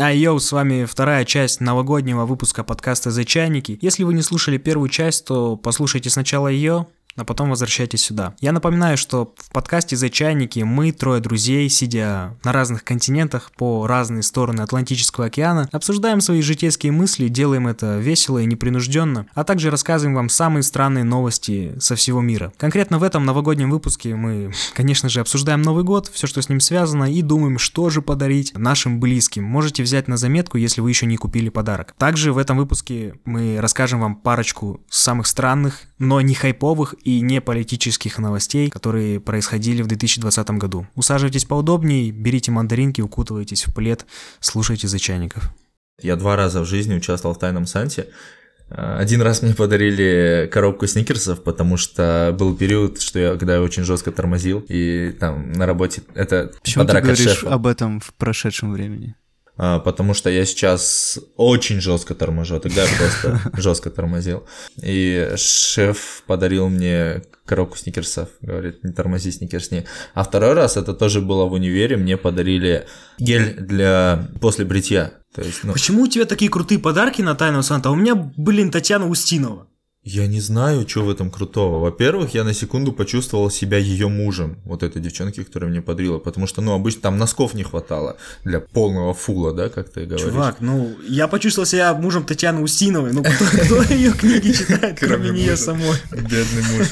А йоу, с вами вторая часть новогоднего выпуска подкаста «За чайники». Если вы не слушали первую часть, то послушайте сначала ее, а потом возвращайтесь сюда. Я напоминаю, что в подкасте «За чайники» мы, трое друзей, сидя на разных континентах по разные стороны Атлантического океана, обсуждаем свои житейские мысли, делаем это весело и непринужденно, а также рассказываем вам самые странные новости со всего мира. Конкретно в этом новогоднем выпуске мы, конечно же, обсуждаем Новый год, все, что с ним связано, и думаем, что же подарить нашим близким. Можете взять на заметку, если вы еще не купили подарок. Также в этом выпуске мы расскажем вам парочку самых странных, но не хайповых и не политических новостей, которые происходили в 2020 году. Усаживайтесь поудобнее, берите мандаринки, укутывайтесь в плед, слушайте за чайников. Я два раза в жизни участвовал в Тайном Санте. Один раз мне подарили коробку сникерсов, потому что был период, что я, когда я очень жестко тормозил, и там на работе это Почему подарок ты от говоришь шефа. об этом в прошедшем времени? А, потому что я сейчас очень жестко торможу, тогда я просто жестко тормозил. И шеф подарил мне коробку сникерсов, говорит, не тормози, сникерсни. А второй раз, это тоже было в универе, мне подарили гель для после бритья. То есть, ну, Почему у тебя такие крутые подарки на Тайного Санта? А у меня, блин, Татьяна Устинова. Я не знаю, что в этом крутого. Во-первых, я на секунду почувствовал себя ее мужем, вот этой девчонки, которая мне подарила, потому что, ну, обычно там носков не хватало для полного фула, да, как ты говоришь. Чувак, ну, я почувствовал себя мужем Татьяны Устиновой. Ну, кто, ее книги читает, кроме нее самой? Бедный муж.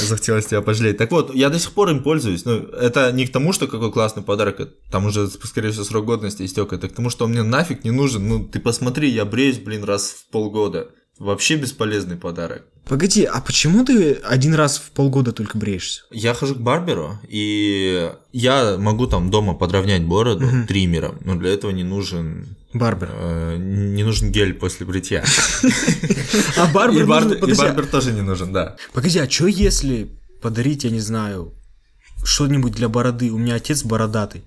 Захотелось тебя пожалеть. Так вот, я до сих пор им пользуюсь. Ну, это не к тому, что какой классный подарок, это- там уже, скорее всего, срок годности истек. Это к тому, что он мне нафиг не нужен. Ну, ты посмотри, я бреюсь, блин, раз в полгода. Вообще бесполезный подарок. Погоди, а почему ты один раз в полгода только бреешься? Я хожу к барберу, и я могу там дома подровнять бороду Мгм. триммером, но для этого не нужен Барбер. э, не нужен гель после бритья. А барбер, И подожди, барбер тоже не нужен, да. Погоди, а что если подарить, я не знаю, что-нибудь для бороды? У меня отец бородатый.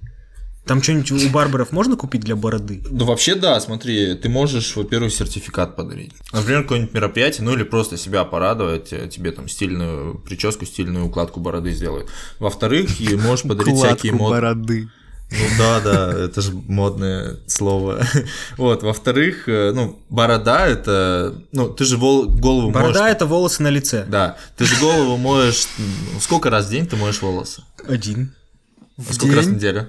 Там что-нибудь у барберов можно купить для бороды? Ну, вообще, да, смотри, ты можешь, во-первых, сертификат подарить. Например, какое-нибудь мероприятие, ну или просто себя порадовать, э, тебе там стильную прическу, стильную укладку бороды сделают. Во-вторых, и можешь подарить всякие мод... бороды. Ну да, да, это же модное слово. Вот, во-вторых, э, ну, борода это, ну, ты же вол- голову Борода моешь... это волосы на лице. Да, ты же голову моешь... Сколько раз в день ты моешь волосы? Один. А сколько раз в день? неделю?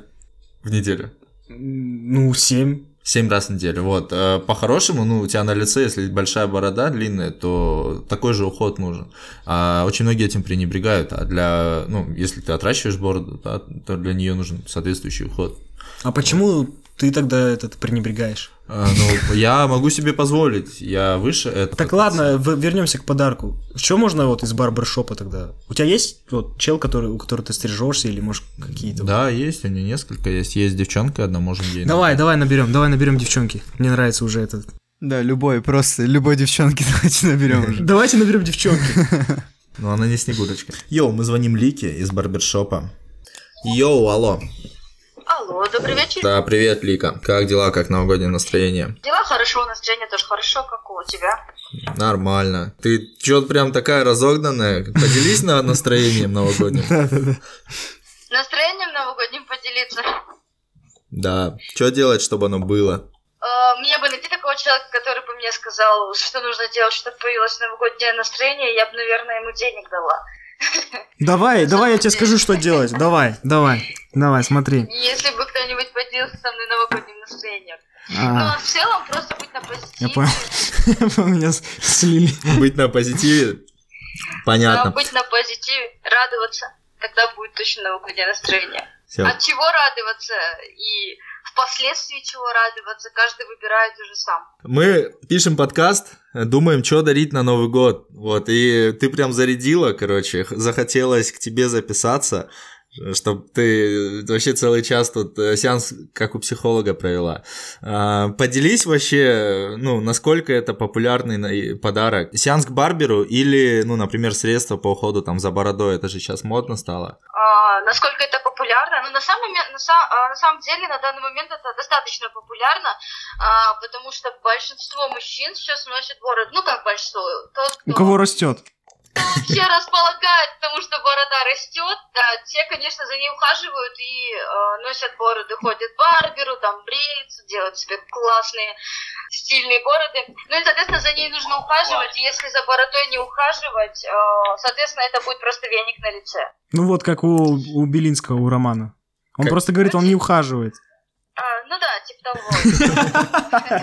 В неделю. Ну, семь. Семь раз в неделю. Вот. Э, По-хорошему, ну, у тебя на лице, если большая борода длинная, то такой же уход нужен. А очень многие этим пренебрегают. А для, ну, если ты отращиваешь бороду, да, то для нее нужен соответствующий уход. А почему ты тогда этот пренебрегаешь? А, Ну, я могу себе позволить. Я выше этого. Так ладно, вернемся к подарку. Что можно вот из барбершопа тогда? У тебя есть вот чел, который, у которого ты стрижешься, или может какие-то? Да, есть, у нее несколько есть. Есть девчонка одна, можем ей... Давай, давай наберем, давай наберем девчонки. Мне нравится уже этот. Да, любой, просто любой девчонки давайте наберем уже. Давайте наберем девчонки. Но она не Снегурочка. Йоу, мы звоним Лике из барбершопа. Йоу, алло. Алло, добрый вечер. Да, привет, Лика. Как дела, как новогоднее настроение? Дела хорошо, настроение тоже хорошо, как у тебя. Нормально. Ты чё прям такая разогнанная? Поделись на настроением новогодним. Настроением новогодним поделиться. Да. Что делать, чтобы оно было? Мне бы найти такого человека, который бы мне сказал, что нужно делать, чтобы появилось новогоднее настроение, я бы, наверное, ему денег дала. Давай, давай я тебе скажу, что делать. Давай, давай, давай, смотри. Если бы кто-нибудь поделился со мной новогодним настроением. Ну, А, а в целом просто быть на я позитиве. понял. Меня слили. Быть на позитиве? Понятно. быть на позитиве, радоваться. Тогда будет точно новогоднее настроение. От чего радоваться и впоследствии чего радоваться, каждый выбирает уже сам. Мы пишем подкаст, думаем, что дарить на Новый год. Вот, и ты прям зарядила, короче, захотелось к тебе записаться, чтобы ты вообще целый час тут э, сеанс как у психолога провела. А, Поделись вообще, ну, насколько это популярный подарок. Сеанс к барберу или, ну, например, средства по уходу там за бородой, это же сейчас модно стало. А, насколько это популярно? Ну, на самом, на, а, на самом деле, на данный момент это достаточно популярно, а, потому что большинство мужчин сейчас носят бороду. Ну, как большинство? Тот, кто, У кого растет? Вообще располагает к тому, что борода растет, да, те, конечно, за ней ухаживают и э, носят бороды, ходят к барберу, там бреются, делают себе классные стильные бороды. Ну и, соответственно, за ней нужно ухаживать, и если за бородой не ухаживать, э, соответственно, это будет просто веник на лице. Ну вот как у, у Белинского, у Романа. Он Как- просто говорит, он не ухаживает. А, ну да, типа того.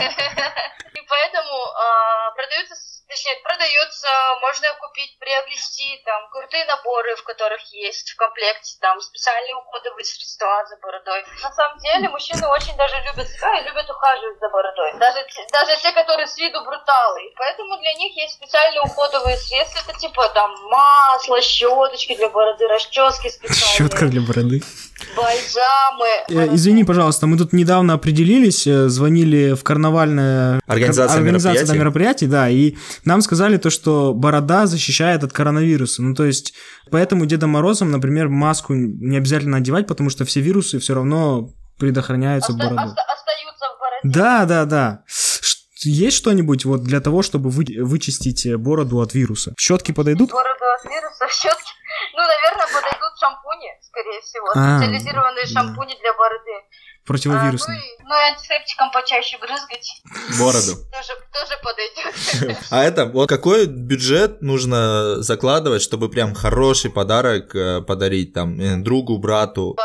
И поэтому а, продаются, точнее, продаются, можно купить, приобрести там крутые наборы, в которых есть в комплекте там специальные уходовые средства за бородой. На самом деле мужчины очень даже любят себя и любят ухаживать за бородой. Даже, даже те, которые с виду бруталы. И поэтому для них есть специальные уходовые средства. Это типа там масло, щеточки для бороды, расчески специальные. Щетка для бороды. Бальзамы. Э, Извини, пожалуйста, мы тут недавно определились, э, звонили в карнавальное... Организация организация мероприятий. мероприятий, да, и нам сказали то, что борода защищает от коронавируса. Ну, то есть, поэтому Дедом Морозом, например, маску не обязательно одевать, потому что все вирусы все равно предохраняются Оста- бородой. оста- остаются в бороде. Да, да, да. Есть что-нибудь вот для того, чтобы вы- вычистить э, бороду от вируса? Щетки подойдут? Бороду от вирусов, щетки. Ну, наверное, подойдут шампуни, скорее всего. А, Специализированные да. шампуни для бороды. А, Противовирусные. ну, и, ну и антисептиком почаще брызгать Бороду. тоже, тоже подойдет. А это, вот какой бюджет нужно закладывать, чтобы прям хороший подарок э, подарить там э, другу, брату?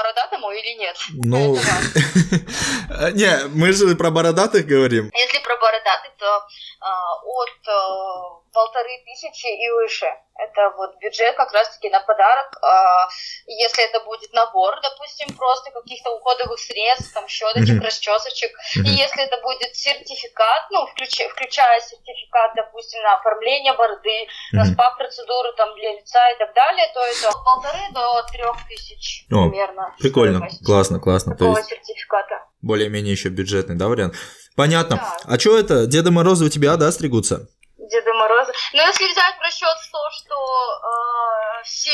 Или нет? Ну, не, мы же про бородатых говорим. Если про бородатый, то а, от а, полторы тысячи и выше. Это вот бюджет как раз-таки на подарок. А, если это будет набор, допустим, просто каких-то уходовых средств, там щеточек, Мгм. расчесочек. Мгм. И если это будет сертификат, ну, включая, включая сертификат, допустим, на оформление бороды, на Мгм. спа-процедуру там для лица и так далее, то это от полторы до трех тысяч О, примерно. Прикольно, стоимость классно, классно. То Такого есть сертификата. более-менее еще бюджетный, да, вариант? Понятно. Да. А что это? Деда Мороза у тебя, да, стригутся? Деда Мороза. Но если взять в расчет то, что э, все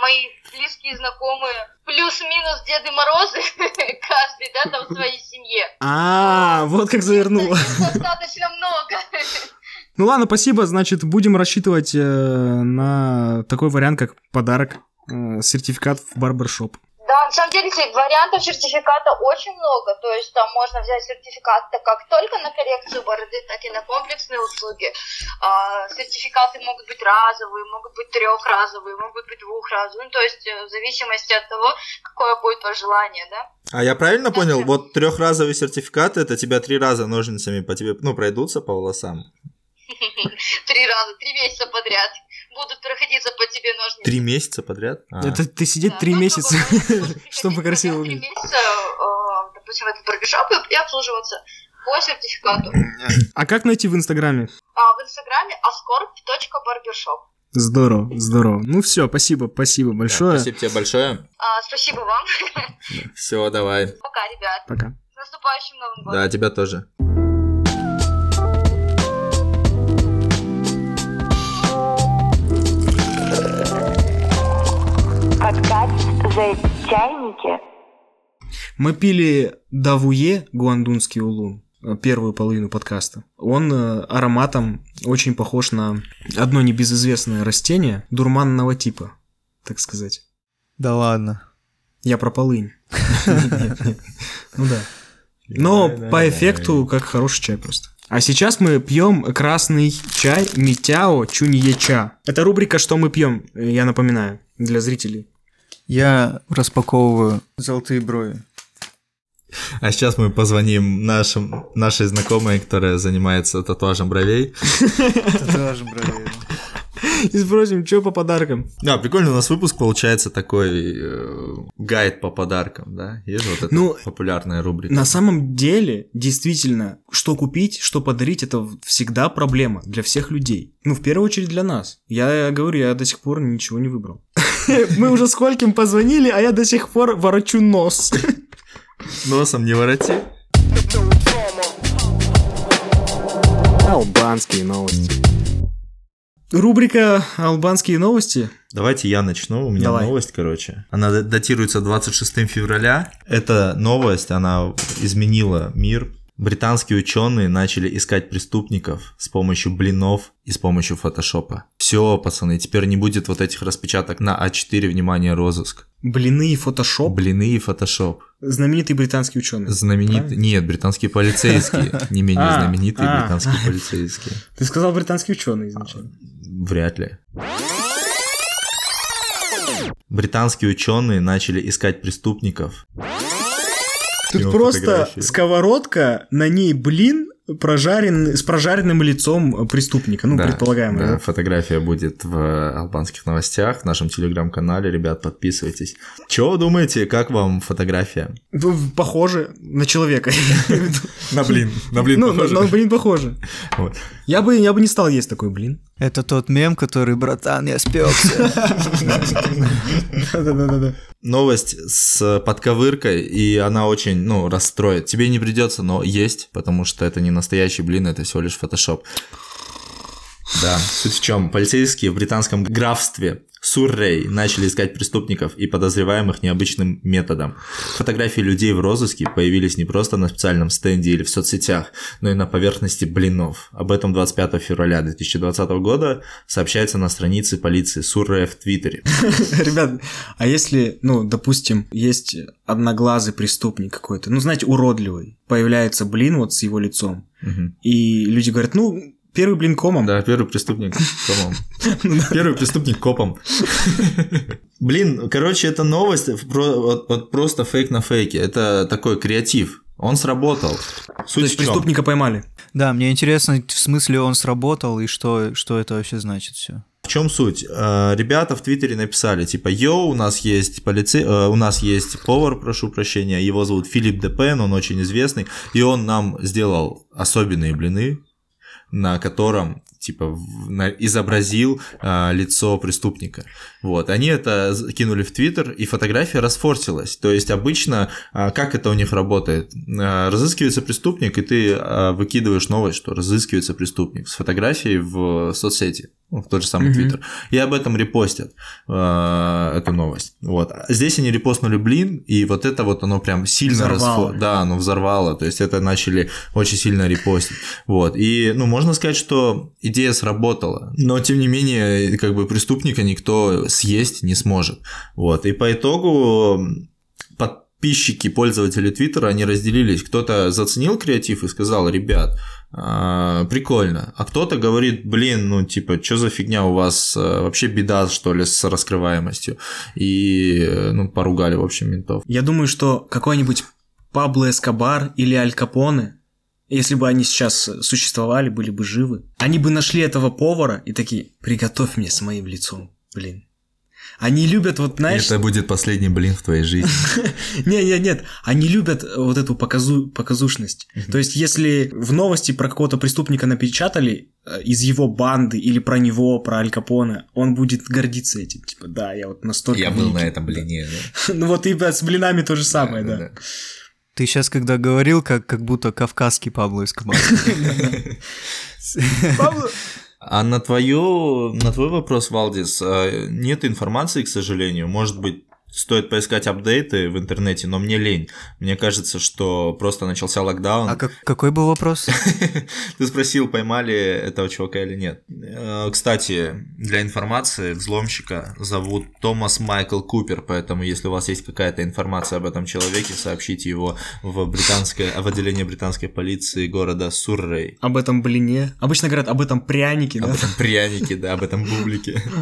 мои близкие знакомые плюс-минус Деды Морозы, каждый, да, там в своей семье. А, вот как завернула. Достаточно много. Ну ладно, спасибо. Значит, будем рассчитывать э, на такой вариант, как подарок, э, сертификат в барбершоп. Да, на самом деле вариантов сертификата очень много. То есть там можно взять сертификат как только на коррекцию бороды, так и на комплексные услуги. А, сертификаты могут быть разовые, могут быть трехразовые, могут быть двухразовые. Ну, то есть э, в зависимости от того, какое будет ваше желание, да? А я правильно понял? Ага. Вот трехразовый сертификат это тебя три раза ножницами по тебе, ну, пройдутся по волосам. Три раза, три месяца подряд будут проходиться по тебе ножницы. Три месяца подряд? А. Это ты сидеть Да, три ну, месяца, чтобы чтобы приходить красиво Три выглядеть. месяца, э, допустим, в этот барбершоп и- обслуживаться по сертификату. А как найти в Инстаграме? А в инстаграме ascorp.barbershop. Здорово, здорово. Ну все, спасибо, спасибо Да, большое. Спасибо тебе большое. А, спасибо вам. Все, давай. Пока, ребят. Пока. С наступающим Новым годом. Да, тебя тоже. Подкаст чайники. Мы пили Давуе гуандунский улун, первую половину подкаста. Он э, ароматом очень похож на одно небезызвестное растение дурманного типа, так сказать. Да ладно. Я про полынь. Ну да. Но по эффекту как хороший чай просто. А сейчас мы пьем красный чай Митяо Чуньеча. Это рубрика «Что мы пьем», я напоминаю, для зрителей. Я распаковываю золотые брови. А сейчас мы позвоним нашим, нашей знакомой, которая занимается татуажем бровей. Татуажем бровей. И спросим, что по подаркам. Да, прикольно, у нас выпуск получается такой э, гайд по подаркам, да? Есть же вот эта Ну, популярная рубрика. На самом деле, действительно, что купить, что подарить, это всегда проблема для всех людей. Ну, в первую очередь для нас. Я говорю, я до сих пор ничего не выбрал. Мы уже скольким позвонили, а я до сих пор ворочу нос. Носом не вороти. Албанские новости. Рубрика «Албанские новости». Давайте я начну. У меня Давай. новость, короче. Она датируется 26 февраля. Эта новость, она изменила мир. Британские ученые начали искать преступников с помощью блинов и с помощью фотошопа. Все пацаны, теперь не будет вот этих распечаток на А4, внимание, розыск. Блины и фотошоп. Блины и фотошоп. Знаменитый британский ученый. Правильно? Нет, британские полицейские. Не менее А, знаменитые а. британские полицейские. Ты сказал британский ученый изначально. Вряд ли. Британские ученые начали искать преступников. Тут просто сковородка, на ней блин прожарен, с прожаренным лицом преступника, ну, Да, предполагаемо. да, да? фотография будет в албанских новостях, в нашем телеграм-канале, ребят, подписывайтесь. Чего вы думаете, как вам фотография? Похоже на человека. На блин, на блин Ну, на- на блин похоже. Я бы, я бы не стал есть такой блин. Это тот мем, который, братан, я спекся. Да-да-да. Новость с подковыркой, и она очень, ну, расстроит. Тебе не придется, но есть, потому что это не настоящий блин, это всего лишь фотошоп. Да, суть в чем? Полицейские в британском графстве Суррей начали искать преступников и подозреваемых необычным методом. Фотографии людей в розыске появились не просто на специальном стенде или в соцсетях, но и на поверхности блинов. Об этом 25 февраля 2020 года сообщается на странице полиции Суррея в Твиттере. Ребят, а если, ну, допустим, есть одноглазый преступник какой-то, ну, знаете, уродливый, появляется блин вот с его лицом, и люди говорят, ну, первый блин комом. Да, первый преступник комом. Первый преступник комом. Блин, короче, это новость вот- просто фейк на фейке. Это такой креатив. Он сработал. То Суть есть в чём? преступника поймали. Да, мне интересно, в смысле он сработал и что, что это вообще значит все. В чем суть? Э, Ребята в Твиттере написали, типа, йоу, у нас есть полице... э, у нас есть повар, прошу прощения, его зовут Филипп Депен, он очень известный, и он нам сделал особенные блины, на котором типа изобразил а, лицо преступника. Вот, они это кинули в Твиттер, и фотография расфорсилась. То есть обычно а, как это у них работает? А, разыскивается преступник, и ты а, выкидываешь новость, что разыскивается преступник с фотографией в соцсети, ну, в тот же самый. Твиттер, и об этом репостят а, эту новость. Вот. Здесь они репостнули блин, и вот это вот оно прям сильно расфо- Да, оно взорвало, то есть это начали очень сильно репостить. Вот. И, ну, можно сказать, что идея сработала, но тем не менее, как бы преступника никто съесть не сможет. Вот. И по итогу подписчики, пользователи Твиттера, они разделились. Кто-то заценил креатив и сказал, ребят, а, прикольно. А кто-то говорит, блин, ну типа, что за фигня у вас, а, вообще беда, что ли, с раскрываемостью. И, э, ну, поругали, в общем, ментов. Я думаю, что какой-нибудь Пабло Эскобар или Аль Капоне, если бы они сейчас существовали, были бы живы, они бы нашли этого повара и такие, приготовь мне с моим лицом, блин. Они любят, вот знаешь... Это будет последний блин в твоей жизни. Не, не, нет, они любят вот эту показу... показушность. То есть, если в новости про какого-то преступника напечатали э, из его банды или про него, про Аль Капоне, он будет гордиться этим. Типа, да, я вот настолько... великий». этом блине, да. Ну вот и с блинами то же самое, да. Ты сейчас, когда говорил, как, как будто кавказский Пабло Эскобар. А на, твою, на твой вопрос, Валдис, э, нет информации, к сожалению. Может быть, стоит поискать апдейты в интернете, но мне лень. Мне кажется, что просто начался локдаун. А как- какой был вопрос? Ты спросил, поймали этого чувака или нет. Э, Кстати, для информации, взломщика зовут Томас Майкл Купер, поэтому если у вас есть какая-то информация об этом человеке, сообщите его в, британское, в отделение британской полиции города Суррей. Об этом блине. Обычно говорят об этом прянике, да? Об этом прянике, да, об этом бублике.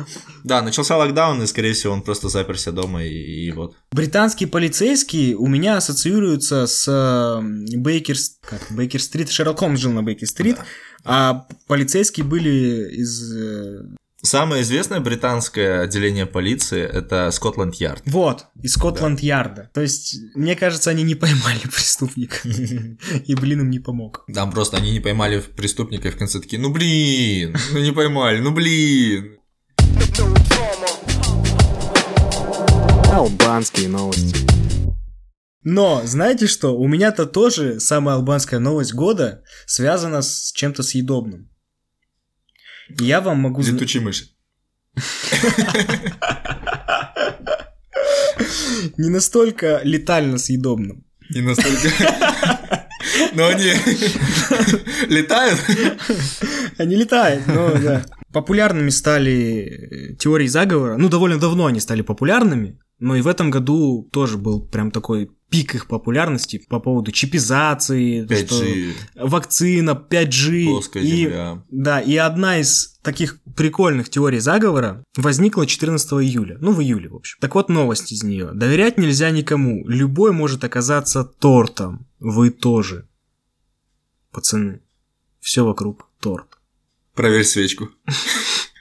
Да, начался локдаун, и, скорее всего, он просто заперся дома, и, и вот. Британские полицейские у меня ассоциируются с Бейкер... Как? Бейкер-стрит. Шерлок Холмс жил на Бейкер-стрит, а полицейские были из... э, Самое известное британское отделение полиции – это Скотланд-Ярд. Вот, из Скотланд-Ярда. То есть, мне кажется, они не поймали преступника. И, блин, им не помог. Там просто они не поймали преступника, и в конце такие, ну блин, ну не поймали, ну блин. Албанские новости. Но, знаете что, у меня-то тоже самая албанская новость года связана с чем-то съедобным. И я вам могу... Летучие мыши. Не настолько летально съедобным. Не настолько... Но они летают. Они летают, но да. популярными стали э, теории заговора. Ну, довольно давно они стали популярными, но и в этом году тоже был прям такой пик их популярности по поводу чипизации, то, что 5G, вакцина, 5G. плоская и, земля. Да, и одна из таких прикольных теорий заговора возникла 14 июля. Ну, в июле, в общем. Так вот, новость из нее. Доверять нельзя никому. Любой может оказаться тортом. Вы тоже. Пацаны. Все вокруг торт. Проверь свечку.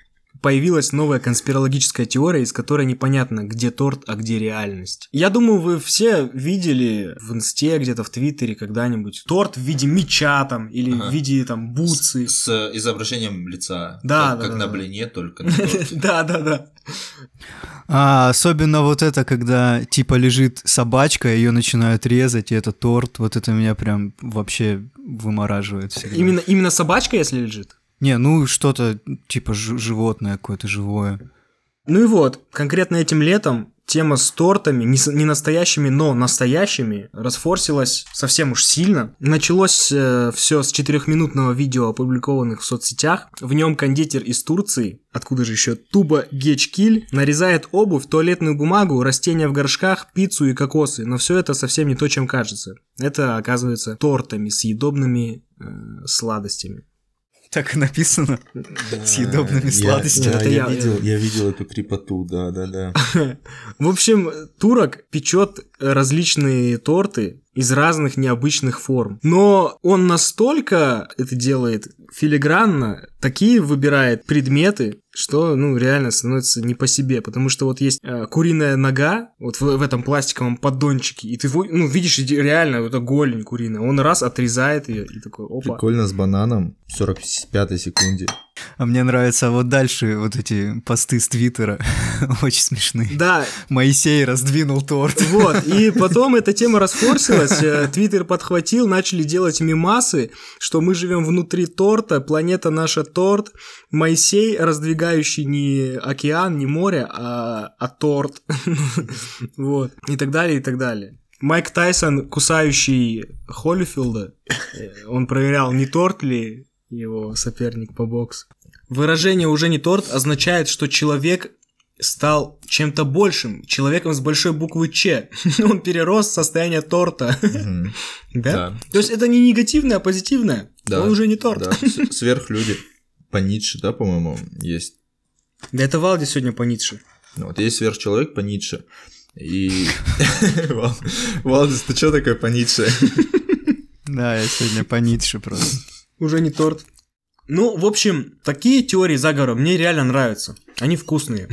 Появилась новая конспирологическая теория, из которой непонятно, где торт, а где реальность. Я думаю, вы все видели в инсте, где-то в твиттере когда-нибудь торт в виде меча там, или Ага. в виде там бутсы. С изображением лица. Да, как, да, как да, на да. блине, только на. Да, да, да. А особенно вот это, когда типа лежит собачка, ее начинают резать, и это торт, вот это меня прям вообще вымораживает всегда. Именно, именно собачка, если лежит. Не, ну что-то типа жи- животное какое-то живое. Ну и вот, конкретно этим летом тема с тортами, не, не настоящими, но настоящими, расфорсилась совсем уж сильно. Началось все с четырехминутного видео, опубликованных в соцсетях. В нем кондитер из Турции, откуда же еще, Туба Гечкиль, нарезает обувь, туалетную бумагу, растения в горшках, пиццу и кокосы. Но все это совсем не то, чем кажется. Это оказывается тортами, съедобными э, сладостями. Так и написано. Съедобными Я- сладостями. да, Это я, я- видел, я видел эту крепоту, да, да, да. В общем, турок печет различные торты из разных необычных форм. Но он настолько это делает филигранно, такие выбирает предметы, что, ну, реально становится не по себе. Потому что вот есть э, куриная нога, вот в, в этом пластиковом поддончике, и ты, ну, видишь реально, это голень куриная. Он раз отрезает ее и такой, опа. Прикольно с бананом в 45 секунде. А мне нравятся вот дальше вот эти посты с Твиттера. Очень смешные. Да, Моисей раздвинул торт. Вот, и потом эта тема расфорсилась, э, Твиттер подхватил, начали делать мимасы, что мы живем внутри торта, планета наша торт, Моисей, раздвигающий не океан, не море, а, а торт. Вот, и так далее, и так далее. Майк Тайсон, кусающий Холлифилда, э, он проверял, не торт ли его соперник по боксу. Выражение «уже не торт» означает, что человек стал чем-то большим, человеком с большой буквы Ч. Он перерос в состояние торта. Да? Да. То есть это не негативное, а позитивное. Да. Он уже не торт. Да, сверхлюди. По Ницше, да, по-моему, есть. Да это Валди сегодня по Ницше. Ну, Вот есть сверхчеловек по Ницше. И... Вал- Валдис, ты что такое по Ницше? Да, я сегодня по Ницше просто. Уже не торт. Ну, в общем, такие теории заговора мне реально нравятся. Они вкусные.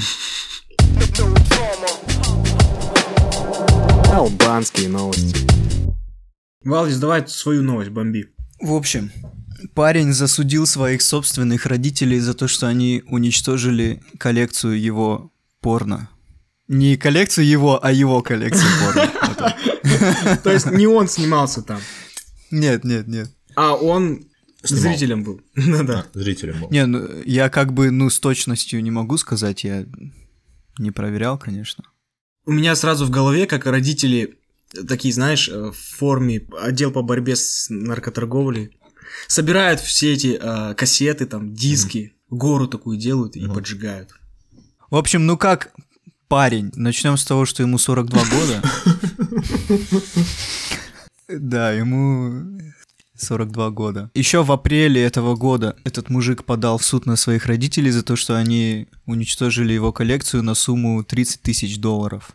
Албанские новости. Валдис, давай свою новость бомби. В общем, парень засудил своих собственных родителей за то, что они уничтожили коллекцию его порно. Не коллекцию его, а его коллекцию порно. То есть не он снимался там, Нет, нет, нет. а он Снимал. зрителем был. Да-да. Зрителям был. Не, ну, я как бы, ну, с точностью не могу сказать, я не проверял, конечно. У меня сразу в голове, как родители, такие, знаешь, э, в форме отдел по борьбе с наркоторговлей, собирают все эти э, кассеты, там, диски, гору такую делают и Мгм. поджигают. В общем, ну как парень, начнем с того, что ему 42 года. Да, ему 42 года. Еще в апреле этого года этот мужик подал в суд на своих родителей за то, что они уничтожили его коллекцию на сумму 30 тысяч долларов.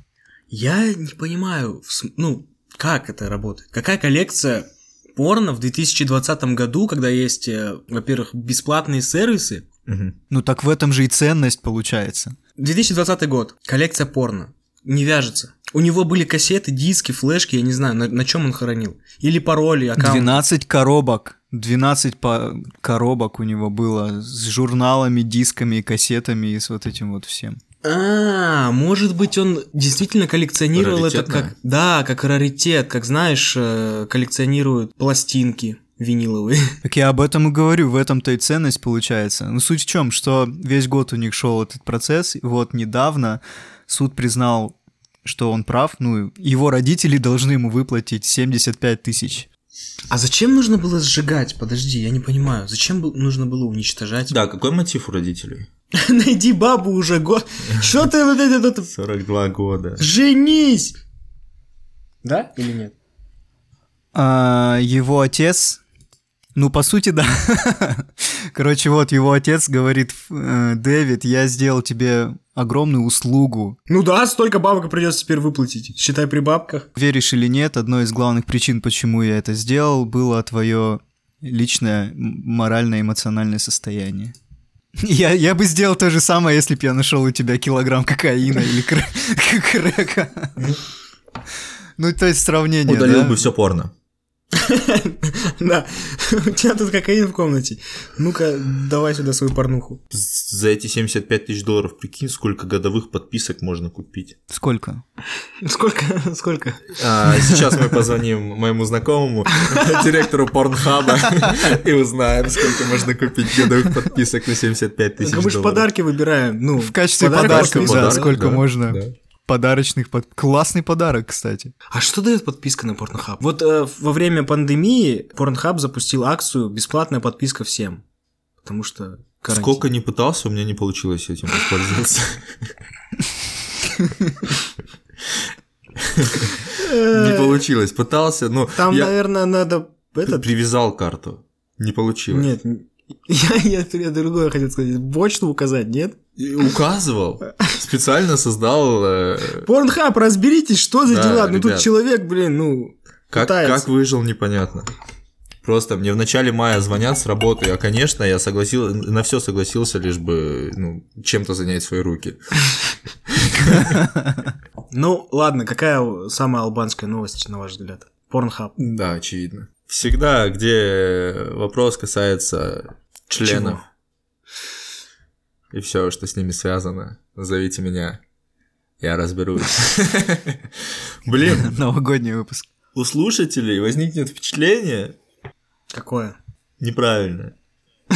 Я не понимаю, ну, как это работает? Какая коллекция порно в 2020 году, когда есть, э, во-первых, бесплатные сервисы? Мгм. Ну так в этом же и ценность получается. 2020 год, коллекция порно. Не вяжется. У него были кассеты, диски, флешки, я не знаю, на, чем он хоронил. Или пароли, аккаунт. 12 коробок. 12 по- коробок у него было с журналами, дисками, кассетами и с вот этим вот всем. А, может быть, он действительно коллекционировал это как... Да, как раритет, как, знаешь, э, коллекционируют пластинки виниловые. Так я об этом и говорю, в этом-то и ценность получается. Ну, суть в чем, что весь год у них шел этот процесс, и вот недавно суд признал, что он прав, ну, его родители должны ему выплатить 75 тысяч А зачем нужно было сжигать? Подожди, я не понимаю. Зачем нужно было уничтожать? Да, какой мотив у родителей? Найди бабу уже год. Что ты вот это тут... 42 года. Женись! Да или нет? А, его отец, ну, по сути, да. Короче, вот его отец говорит, «Э, Дэвид, я сделал тебе огромную услугу. Ну да, столько бабок придется теперь выплатить. Считай при бабках. Веришь или нет, одной из главных причин, почему я это сделал, было твое личное морально-эмоциональное состояние. Я, я бы сделал то же самое, если бы я нашел у тебя килограмм кокаина или крэ- крэка. Ну, то есть сравнение, Удалил да? бы все порно. Да, у тебя тут кокаин в комнате. Ну-ка, давай сюда свою порнуху. За эти 75 тысяч долларов, прикинь, сколько годовых подписок можно купить. Сколько? Сколько, сколько? А, сейчас мы позвоним моему знакомому, директору Порнхаба, и узнаем, сколько можно купить годовых подписок на 75 тысяч Мы же долларов. подарки выбираем. Ну, В качестве подарка, сколько можно. Да. Подарочных под... Классный подарок, кстати. А что дает подписка на Pornhub? Вот э, во время пандемии Pornhub запустил акцию «Бесплатная подписка всем». Потому что карантин. Сколько не пытался, у меня не получилось этим воспользоваться. Не получилось. Пытался, ну, Там, наверное, надо этот... привязал карту. Не получилось. Нет, я, я, я другое хотел сказать. Почту указать, нет? И Указывал. Специально создал... э, Порнхаб, разберитесь, что за Да, дела. Ну тут человек, блин, ну... Как, пытается. как выжил, непонятно. Просто мне в начале мая звонят с работы, а, конечно, я согласил, на все согласился, лишь бы ну, чем-то занять свои руки. Ну, ладно, какая самая албанская новость, на ваш взгляд? Порнхаб. Да, очевидно. Всегда, где вопрос касается членов и все, что с ними связано, зовите меня, я разберусь. Блин, Новогодний выпуск. у слушателей возникнет впечатление Какое? неправильное.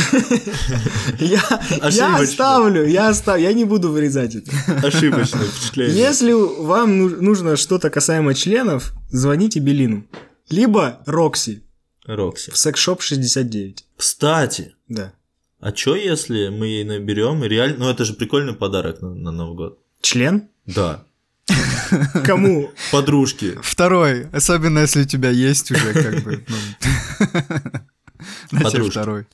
Я, я оставлю, я оставлю, я не буду вырезать это. Ошибочное впечатление. Если вам ну- нужно что-то касаемо членов, звоните Белину. Либо Рокси Рокси. в секшоп 69. Кстати, Да. А чё если мы ей наберем и реально... Ну, это же прикольный подарок на, на Новый год. Член? Да. Кому? Подружки. Второй, особенно если у тебя есть уже как бы... ну. Подружки. второй?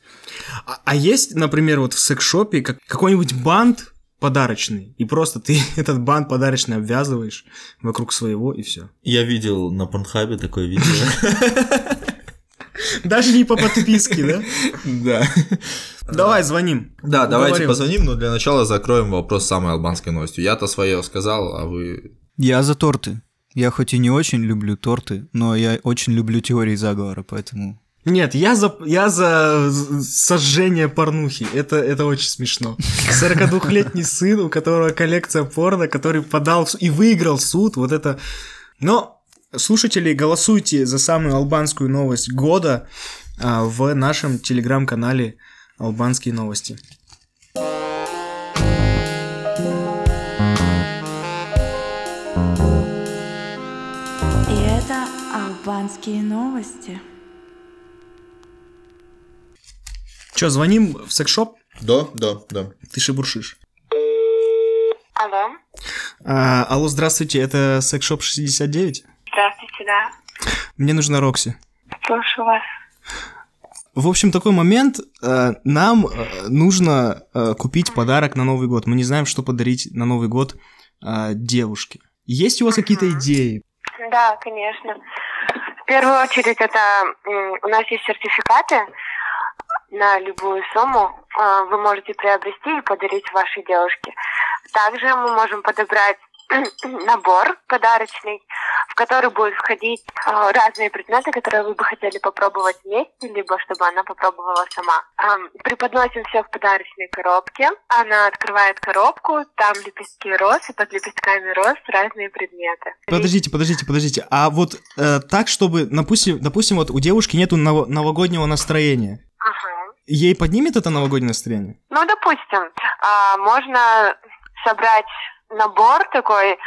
А, а есть, например, вот в секшопе как, какой-нибудь бант подарочный, и просто ты этот бант подарочный обвязываешь вокруг своего, и все. Я видел на Порнхабе такое видео. Даже не по подписке, да? Да. Давай, звоним. Да, давайте позвоним, но для начала закроем вопрос с самой албанской новостью. Я-то свое сказал, а вы... Я за торты. Я хоть и не очень люблю торты, но я очень люблю теории заговора, поэтому... Нет, я за, я за сожжение порнухи. Это, это очень смешно. 42-летний сын, у которого коллекция порно, который подал и выиграл суд. Вот это... Но, слушатели, голосуйте за самую албанскую новость года а, в нашем телеграм-канале «Албанские новости». И это албанские новости. Че, звоним в секшоп? Да, да, да. Ты шебуршишь. Алло. А, алло, здравствуйте, это секшоп 69? Здравствуйте, да. Мне нужна Рокси. Слушаю вас. В общем, такой момент. э, Нам э, нужно э, купить подарок на Новый год. Мы не знаем, что подарить на Новый год девушке. Есть у вас какие-то идеи? Да, конечно. В первую очередь, это у нас есть сертификаты на любую сумму. Вы можете приобрести и подарить вашей девушке. Также мы можем подобрать набор подарочный, в который будут входить а, разные предметы, которые вы бы хотели попробовать вместе, либо чтобы она попробовала сама. Ам, Преподносим все в подарочной коробке. Она открывает коробку, там лепестки роз, и под лепестками роз разные предметы. Подождите, подождите, подождите. А вот э, так, чтобы, допустим, допустим, вот у девушки нету ново- новогоднего настроения. Ага. Ей поднимет это новогоднее настроение? Ну, допустим, а, можно собрать набор такой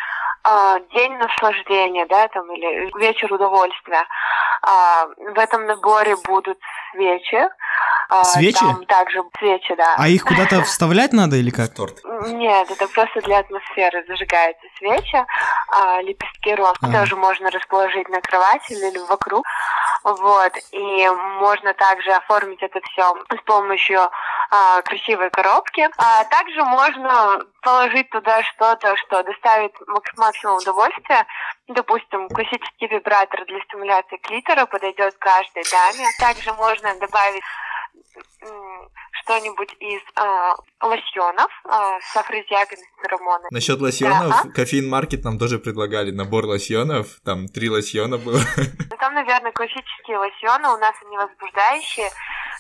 а, день наслаждения, да, там, или вечер удовольствия. А, в этом наборе будут свечи. А, Свечи? Там также свечи, да. А их куда-то вставлять надо или как? Торт. Нет, это просто для атмосферы зажигаются свечи, а, лепестки роз Ага. тоже можно расположить на кровати или вокруг. Вот, и можно также оформить это все с помощью а, красивой коробки. А также можно положить туда что-то, что доставит мак- максимум удовольствия. Допустим, классический вибратор для стимуляции клитора подойдет каждой даме. Также можно добавить что-нибудь из а, лосьонов а, с афродизиаками, с феромонами. Насчет лосьонов, Да. кофеин маркет нам тоже предлагали набор лосьонов. Там три лосьона было. Ну, Там, наверное, классические лосьоны, у нас они возбуждающие,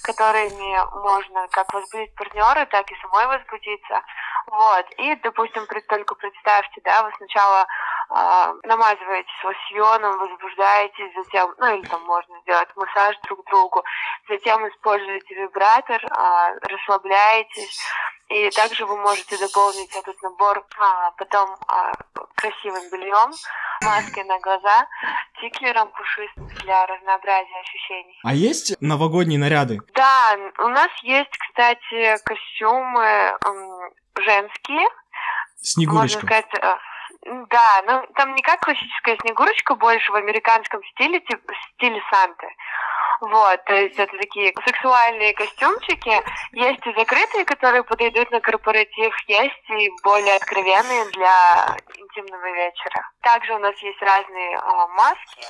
которыми можно как возбудить партнера, так и самой возбудиться. Вот. И, допустим, только представьте, да, вы сначала а, намазываетесь лосьоном, возбуждаетесь, затем, ну или там можно сделать массаж друг другу, затем используете вибратор, а, расслабляетесь, и также вы можете дополнить этот набор а, потом а, красивым бельем, маской на глаза, тиклером пушистым для разнообразия ощущений. А есть новогодние наряды? Да, у нас есть, кстати, костюмы женские, можно Снегурочка. сказать, э, да, ну там не как классическая снегурочка, больше в американском стиле, типа стиле Санты. Вот, то есть это такие сексуальные костюмчики. Есть и закрытые, которые подойдут на корпоратив, есть и более откровенные для интимного вечера. Также у нас есть разные а, маски,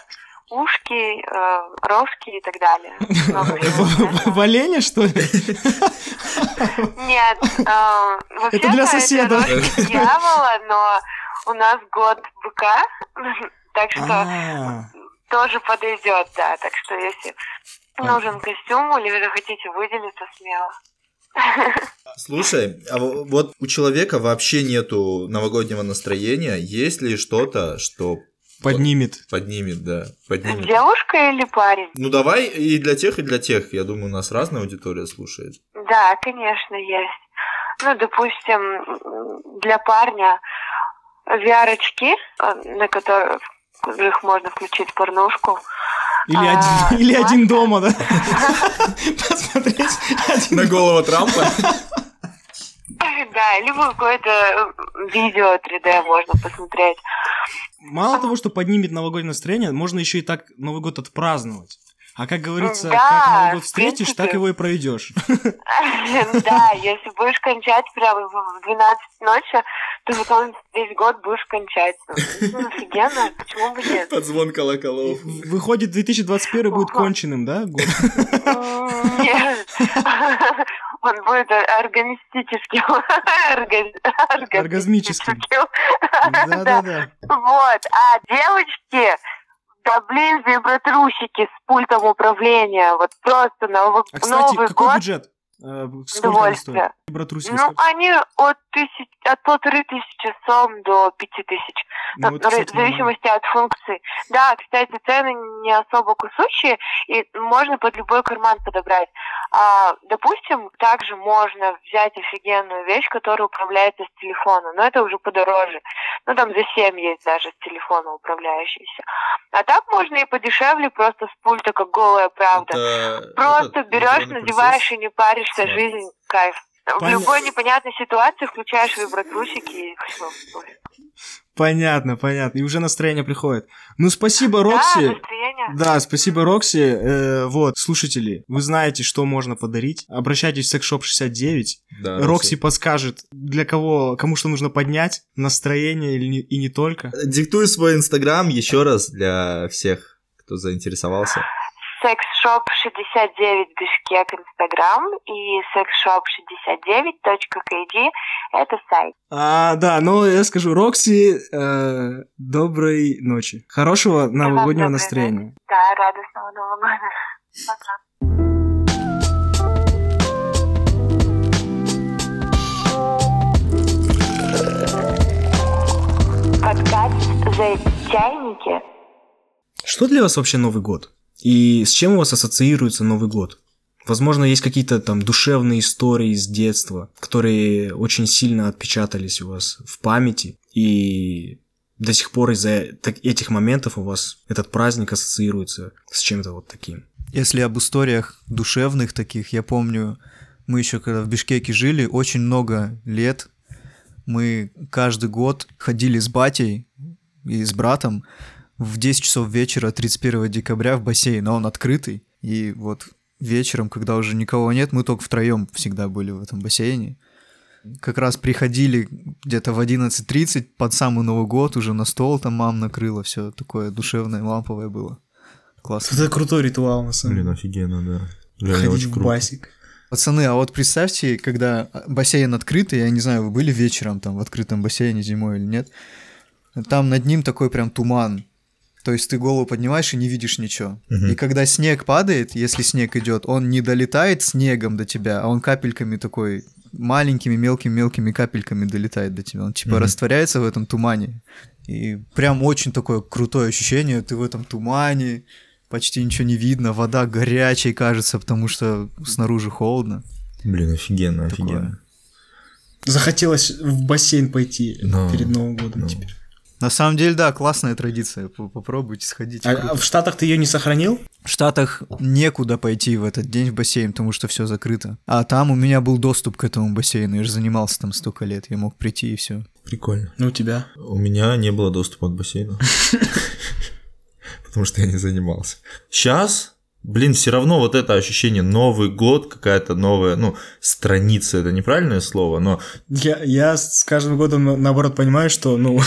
ушки, э, рожки и так далее. Много всего интересного. В оленя, что ли? Нет, вообще Это для соседа. дьявола, но у нас год быка, так что А, тоже подойдет, да. Так что если нужен костюм или вы хотите выделиться, смело. Слушай, а вот у человека вообще нету новогоднего настроения. Есть ли что-то, что Поднимет. поднимет, да, поднимет? Девушка или парень? Ну давай и для тех, и для тех. Я думаю, у нас разная аудитория слушает. Да, конечно, есть. Ну, допустим, для парня VR-очки, э, на которых их можно включить порнушку. Или А, один, или один дома, да? Посмотреть один На голову Трампа? Да, либо какое-то э, видео 3D можно посмотреть. Мало того, что поднимет новогоднее настроение, можно еще и так Новый год отпраздновать. А как говорится, Да, как Новый год встретишь, принципе. так его и проведешь. Да, если будешь кончать прямо в 12 ночи, то потом весь год будешь кончать. Ну, офигенно, почему бы нет? Под звон колоколов. Выходит, 2021 будет конченным, да, год? Нет, он будет оргазмическим. Орга- Оргазмическим. оргазмическим. Да-да-да. Вот, а девочки, да блин, вибротрусики с пультом управления, вот просто Новый, А, кстати, Новый какой год, бюджет? Э, Сколько удовольствие. Вибротрусики Ну, они от, тысяч, от полторы тысячи сом до пяти тысяч. Ну, Ну, это, в кстати, в зависимости от функций. Да, кстати, цены не особо кусущие, и можно под любой карман подобрать. А, допустим, также можно взять офигенную вещь, которая управляется с телефона, но это уже подороже. Ну, там за 7 есть даже с телефона управляющийся. А так можно и подешевле, просто с пульта, как голая правда. Это Просто берешь, надеваешь процесс. и не паришься, жизнь, кайф. В Понятно. любой непонятной ситуации включаешь вибротрусики и. Понятно, понятно. И уже настроение приходит. Ну, спасибо, Да, Рокси. настроение. Да, спасибо, Рокси. Э, вот, слушатели, вы знаете, что можно подарить. Обращайтесь в секшоп 69. Да, Рокси подскажет, для кого, кому что нужно поднять, настроение или не- и не только. Диктуй свой инстаграм еще раз для всех, кто заинтересовался. Секс-шоп 69 Бишкек Инстаграм и секс-шоп69.kg это сайт. А, да, ну я скажу, Рокси, э, доброй ночи. Хорошего новогоднего настроения. Да, радостного Нового года. Пока. Подкаст «За чайники» Что для вас вообще Новый год? И с чем у вас ассоциируется Новый год? Возможно, есть какие-то там душевные истории из детства, которые очень сильно отпечатались у вас в памяти. И до сих пор из-за этих моментов у вас этот праздник ассоциируется с чем-то вот таким? Если об историях душевных таких, я помню, мы еще когда в Бишкеке жили, очень много лет мы каждый год ходили с батей и с братом в 10 часов вечера 31 декабря в бассейн, а он открытый. И вот вечером, когда уже никого нет, мы только втроем всегда были в этом бассейне. Как раз приходили где-то в 11.30 под самый Новый год, уже на стол там мам накрыла, все такое душевное, ламповое было. Классно. Это крутой ритуал, на самом Блин, офигенно, да. Реально Ходить очень в круто. басик. Пацаны, а вот представьте, когда бассейн открытый, я не знаю, вы были вечером там в открытом бассейне зимой или нет, там над ним такой прям туман. То есть ты голову поднимаешь и не видишь ничего. Мгм. И когда снег падает, если снег идет, он не долетает снегом до тебя, а он капельками такой маленькими мелкими-мелкими капельками долетает до тебя. Он типа Мгм. растворяется в этом тумане. И прям очень такое крутое ощущение, ты в этом тумане, почти ничего не видно, вода горячей кажется, потому что снаружи холодно. Блин, офигенно, Такое. офигенно. Захотелось в бассейн пойти Ну, перед Новым годом ну. теперь. На самом деле, да, классная традиция. Попробуйте сходить. А, Круто. а в Штатах ты ее не сохранил? В Штатах некуда пойти в этот день в бассейн, потому что все закрыто. А там у меня был доступ к этому бассейну. Я же занимался там столько лет. Я мог прийти и все. Прикольно. Ну, у тебя. У меня не было доступа к бассейну. Потому что я не занимался. Сейчас, блин, все равно вот это ощущение Новый год, какая-то новая, ну, страница, это неправильное слово, но Я, я с каждым годом, на- наоборот, понимаю, что, ну,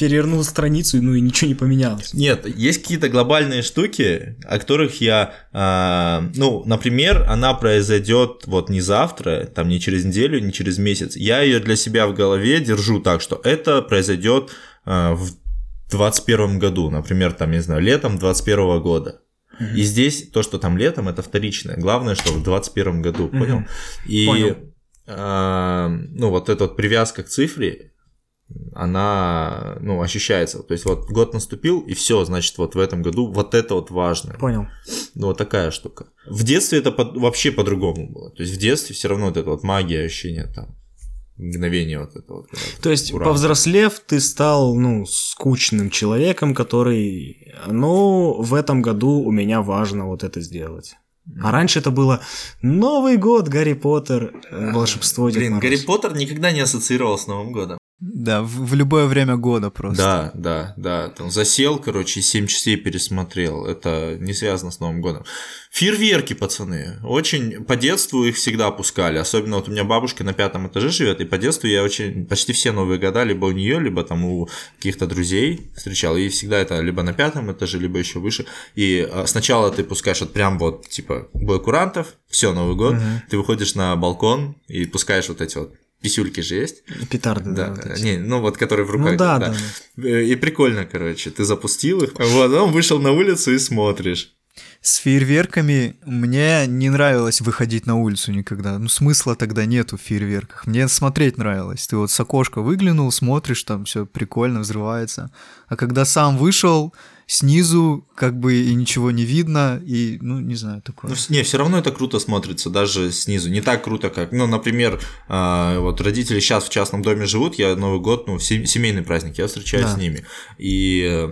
перевернул страницу, ну, и ничего не поменялось. Нет, есть какие-то глобальные штуки, о которых я, а, ну, например, она произойдет вот не завтра, там не через неделю, не через месяц. Я ее для себя в голове держу так, что это произойдет а, в 21 году, например, там, не знаю, летом 21 года. И здесь то, что там летом, это вторичное. Главное, что в 21 году, Мгм. понял? И, Понял. а, ну, вот эта вот привязка к цифре, она, ну, ощущается. То есть вот год наступил, и все, значит, вот в этом году вот это вот важно. Понял. Ну, вот такая штука. В детстве это по- вообще по-другому было. То есть в детстве все равно вот эта вот магия, ощущение там, мгновение вот это вот. То есть, Ура. повзрослев, ты стал, ну, скучным человеком, который, ну, в этом году у меня важно вот это сделать. А раньше это было Новый год, Гарри Поттер, э, волшебство Дед Блин. Гарри Поттер никогда не ассоциировал с Новым годом. Да, в, в любое время года просто. Да, да, да. Там засел, короче, 7 частей пересмотрел. Это не связано с Новым годом. Фейерверки, пацаны. Очень по детству их всегда опускали. Особенно вот у меня бабушка на пятом этаже живет, и по детству я очень почти все новые года либо у нее, либо там у каких-то друзей встречал. И всегда это либо на пятом этаже, либо еще выше. И а, сначала ты пускаешь вот прям вот типа бой курантов, все, Новый год. Мгм. Ты выходишь на балкон и пускаешь вот эти вот писюльки же есть. Петарды, да. Да, вот не, ну вот которые в руках. Ну да, да. да. Э, И прикольно, короче, ты запустил их, вот, он вышел на улицу и смотришь. С фейерверками мне не нравилось выходить на улицу никогда. Ну, смысла тогда нету в фейерверках. Мне смотреть нравилось. Ты вот с окошка выглянул, смотришь, там все прикольно взрывается. А когда сам вышел, снизу как бы и ничего не видно, и, ну, не знаю, такое. Ну, не, все равно это круто смотрится, даже снизу. Не так круто, как, ну, например, а, вот родители сейчас в частном доме живут, я Новый год, ну, сем- семейный праздник, я встречаюсь Да. с ними. И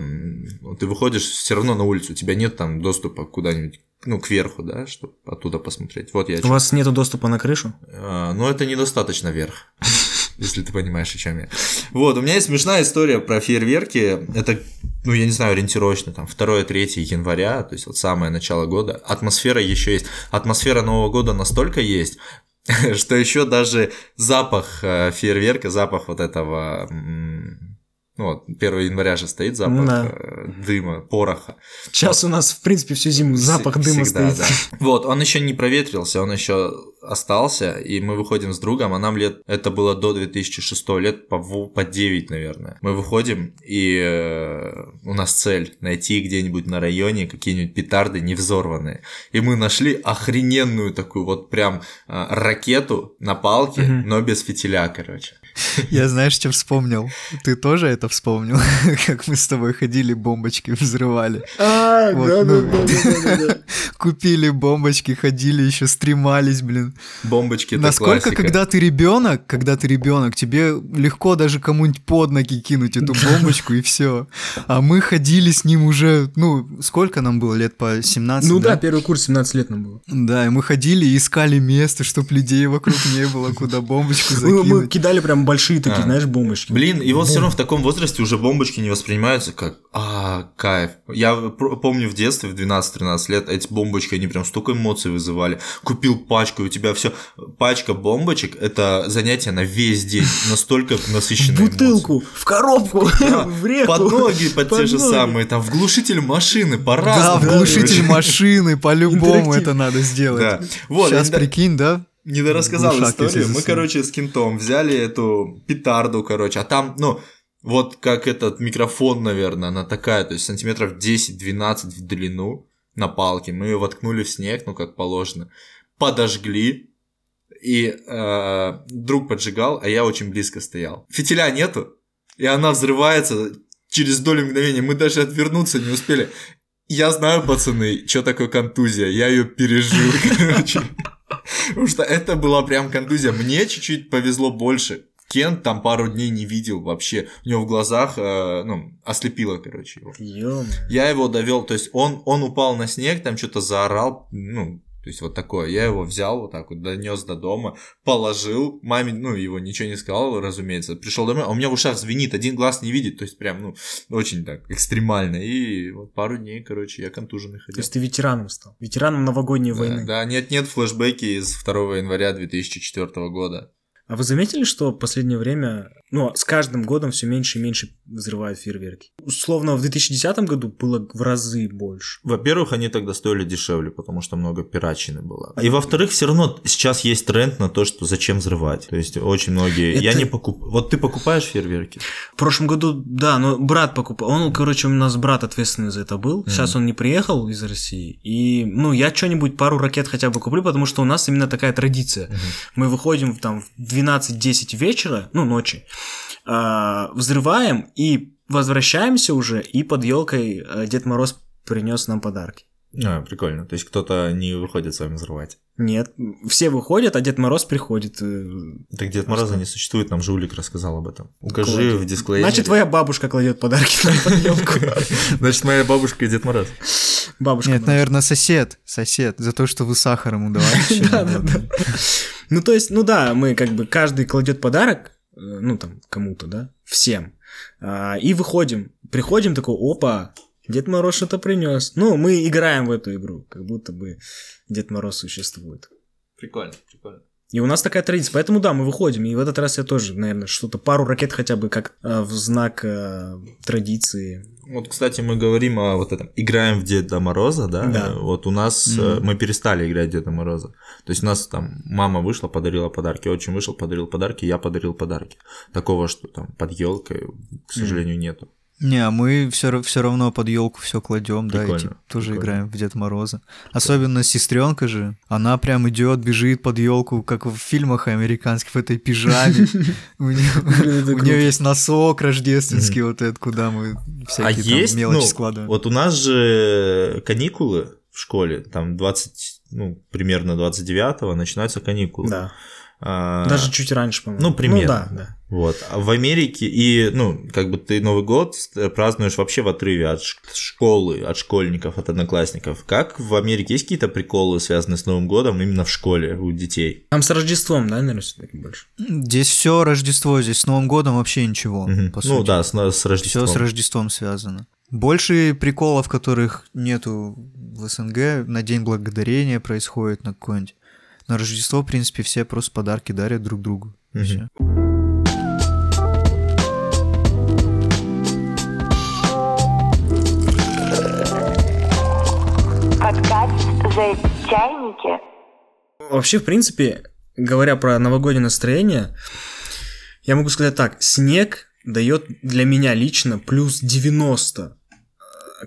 вот ты выходишь все равно на улицу, у тебя нет там доступа куда-нибудь, ну, кверху, да, чтобы оттуда посмотреть. Вот я У вас нету доступа на крышу? А, Но это недостаточно вверх, если ты понимаешь, о чем я. Вот, у меня есть смешная история про фейерверки. Это, ну, я не знаю, ориентировочно, там, 2-3 января, то есть вот самое начало года. Атмосфера еще есть. Атмосфера Нового года настолько есть, что еще даже запах э, фейерверка, запах вот этого... Ну, вот, 1 января же стоит запах Да. э, дыма, пороха. Сейчас у нас, в принципе, всю зиму запах Вс- дыма всегда, стоит. да. Вот, он еще не проветрился, он еще остался, и мы выходим с другом, а нам лет, это было до 2006, лет по, по 9, наверное. Мы выходим, и э, у нас цель найти где-нибудь на районе какие-нибудь петарды невзорванные. И мы нашли охрененную такую вот прям э, ракету на палке, Мгм. но без фитиля, короче. Я знаешь, что вспомнил? Ты тоже это вспомнил? Как мы с тобой ходили, бомбочки взрывали. А, ну, Купили бомбочки, ходили еще, стремались, блин. Бомбочки это Насколько, классика. когда ты ребенок, когда ты ребенок, тебе легко даже кому-нибудь под ноги кинуть эту бомбочку и все. А мы ходили с ним уже, ну, сколько нам было, лет по 17? Ну да, первый курс 17 лет нам было. Да, и мы ходили и искали место, чтобы людей вокруг не было, куда бомбочку Мы, мы закинуть. кидали прям большие такие, А. знаешь, бомбочки. Блин, и вот все равно в таком возрасте уже бомбочки не воспринимаются как «А, кайф». Я помню в детстве, в 12-13 лет, эти бомбочки, они прям столько эмоций вызывали. Купил пачку, и у тебя все Пачка бомбочек – это занятие на весь день. Настолько В насыщенные бутылку, в коробку, Да, в реку. Под ноги, под, те же ноги. самые, там, в глушитель машины, Да, по-разному. в глушитель машины, по-любому это надо сделать. Да. Вот, Сейчас да- прикинь, да? Не рассказал Глушак, историю. Мы, короче, с кентом взяли эту петарду, короче, а там, ну, вот как этот микрофон, наверное, она такая, то есть сантиметров 10-12 в длину на палке. Мы ее воткнули в снег, ну, как положено, подожгли, и э, друг поджигал, а я очень близко стоял. Фитиля нету, и она взрывается через долю мгновения. Мы даже отвернуться не успели. Я знаю, пацаны, что такое контузия. Я ее пережил, короче. Потому что это была прям контузия. Мне чуть-чуть повезло больше. Кен там пару дней не видел вообще. У него в глазах, э, ну, ослепило, короче, его. Ё-моё. Я его довел, то есть он, он упал на снег, там что-то заорал, ну, то есть вот такое. Я его взял вот так вот, донес до дома, положил, маме, ну, его ничего не сказал, разумеется. Пришел домой, а у меня в ушах звенит, один глаз не видит, то есть прям, ну, очень так экстремально. И вот пару дней, короче, я контуженный То ходил. есть ты ветераном стал. Ветераном новогодней Да, войны. да, нет-нет, флешбеки из 2 января 2004 года. А вы заметили, что в последнее время, ну, с каждым годом все меньше и меньше взрывают фейерверки? Условно, в 2010 году было в разы больше. Во-первых, они тогда стоили дешевле, потому что много пиратчины было. И во-вторых, все равно сейчас есть тренд на то, что зачем взрывать. То есть очень многие... Я Это- не покупаю... Вот ты покупаешь фейерверки? В прошлом году, да, но брат покупал. Он, короче, у нас брат ответственный за это был. Сейчас он не приехал из России. И, ну, я что-нибудь, пару ракет хотя бы куплю, потому что у нас именно такая традиция. Мы выходим там в 12-10 вечера, ну, ночи, а, взрываем и возвращаемся уже, и под елкой Дед Мороз принес нам подарки. А, прикольно. То есть кто-то не выходит с вами взрывать. Нет, все выходят, а Дед Мороз приходит. э, Так Дед Мороза не существует, нам жулик рассказал об этом. Укажи Кладет. в дисклеймере. Значит, твоя бабушка кладет подарки нам под елку. Значит, моя бабушка Дед Мороз. Бабушка. Нет, наверное, сосед. Сосед. За то, что вы сахаром удавали. Да, да, да. Ну, то есть, ну да, мы как бы каждый кладет подарок, э, ну там кому-то, да, всем. А, И выходим. Приходим такой, опа, Дед Мороз что-то принес. Ну, мы играем в эту игру, как будто бы Дед Мороз существует. Прикольно, прикольно. И у нас такая традиция. Поэтому да, мы выходим. И в этот раз я тоже, наверное, что-то пару ракет хотя бы как э, в знак э, традиции. Вот, кстати, мы говорим о вот этом. Играем в Деда Мороза, да? Да. Вот у нас э, мы перестали играть в Деда Мороза. То есть у нас там мама вышла, подарила подарки, отчим вышел, подарил подарки, я подарил подарки. Такого, что там под елкой, к сожалению, нету. Не, а мы все, все равно под елку все кладем, да, и типа, тоже прикольно. играем в Дед Мороза. Особенно сестренка же, она прям идет, бежит под елку, как в фильмах американских, в этой пижаме. У нее есть носок рождественский, вот этот, куда мы А всякие есть, мелочи ну, складываем. вот у нас же каникулы в школе, там 20, ну, примерно 29-го начинаются каникулы. Да. А, Даже чуть раньше, по-моему. ну, примерно. да, да. Вот. А в Америке, и, ну, как бы ты Новый год празднуешь вообще в отрыве от школы, от школьников, от одноклассников. Как в Америке есть какие-то приколы, связанные с Новым годом именно в школе у детей? Там с Рождеством, да, наверное, все-таки больше. Здесь все Рождество, здесь с Новым годом вообще ничего, Мгм. по ну сути. да, с, с Все Рождеством. с Рождеством связано. Больше приколов, которых нету в СНГ, на День Благодарения происходит, на какой-нибудь. На Рождество, в принципе, все просто подарки дарят друг другу. Подкаст «За чайники» Вообще, в принципе, говоря про новогоднее настроение, я могу сказать так, снег дает для меня лично плюс 90 э,